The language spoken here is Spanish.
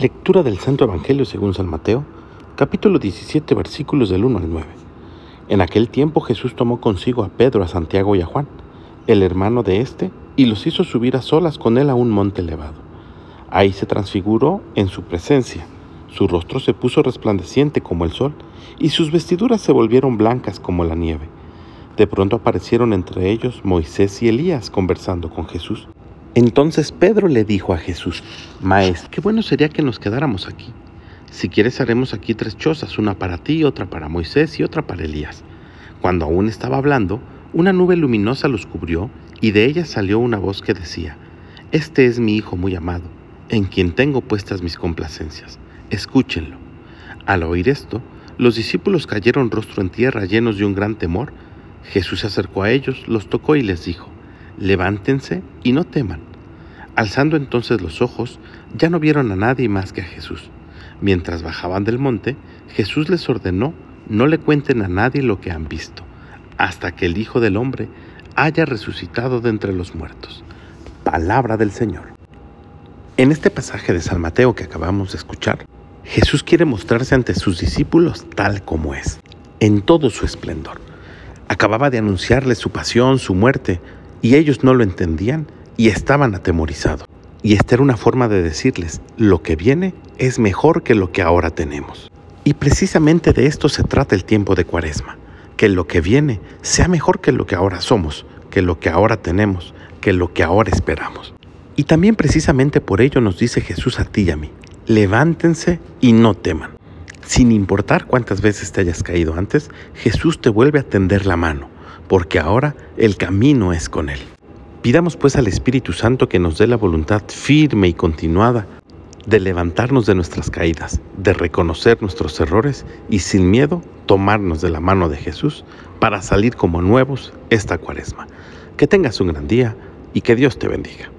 Lectura del Santo Evangelio según San Mateo, capítulo 17, versículos del 1 al 9. En aquel tiempo Jesús tomó consigo a Pedro, a Santiago y a Juan, el hermano de éste, y los hizo subir a solas con él a un monte elevado. Ahí se transfiguró en su presencia. Su rostro se puso resplandeciente como el sol, y sus vestiduras se volvieron blancas como la nieve. De pronto aparecieron entre ellos Moisés y Elías conversando con Jesús. Entonces Pedro le dijo a Jesús, Maestro, qué bueno sería que nos quedáramos aquí. Si quieres haremos aquí tres chozas, una para ti, otra para Moisés y otra para Elías. Cuando aún estaba hablando, una nube luminosa los cubrió y de ella salió una voz que decía, Este es mi Hijo muy amado, en quien tengo puestas mis complacencias. Escúchenlo. Al oír esto, los discípulos cayeron rostro en tierra llenos de un gran temor. Jesús se acercó a ellos, los tocó y les dijo, levántense y no teman. Alzando entonces los ojos, ya no vieron a nadie más que a Jesús. Mientras bajaban del monte, Jesús les ordenó, no le cuenten a nadie lo que han visto, hasta que el Hijo del Hombre haya resucitado de entre los muertos. Palabra del Señor. En este pasaje de San Mateo que acabamos de escuchar, Jesús quiere mostrarse ante sus discípulos tal como es, en todo su esplendor. Acababa de anunciarles su pasión, su muerte, y ellos no lo entendían y estaban atemorizados. Y esta era una forma de decirles, lo que viene es mejor que lo que ahora tenemos. Y precisamente de esto se trata el tiempo de Cuaresma, que lo que viene sea mejor que lo que ahora somos, que lo que ahora tenemos, que lo que ahora esperamos. Y también precisamente por ello nos dice Jesús a ti y a mí, levántense y no teman. Sin importar cuántas veces te hayas caído antes, Jesús te vuelve a tender la mano porque ahora el camino es con Él. Pidamos pues al Espíritu Santo que nos dé la voluntad firme y continuada de levantarnos de nuestras caídas, de reconocer nuestros errores y sin miedo tomarnos de la mano de Jesús para salir como nuevos esta cuaresma. Que tengas un gran día y que Dios te bendiga.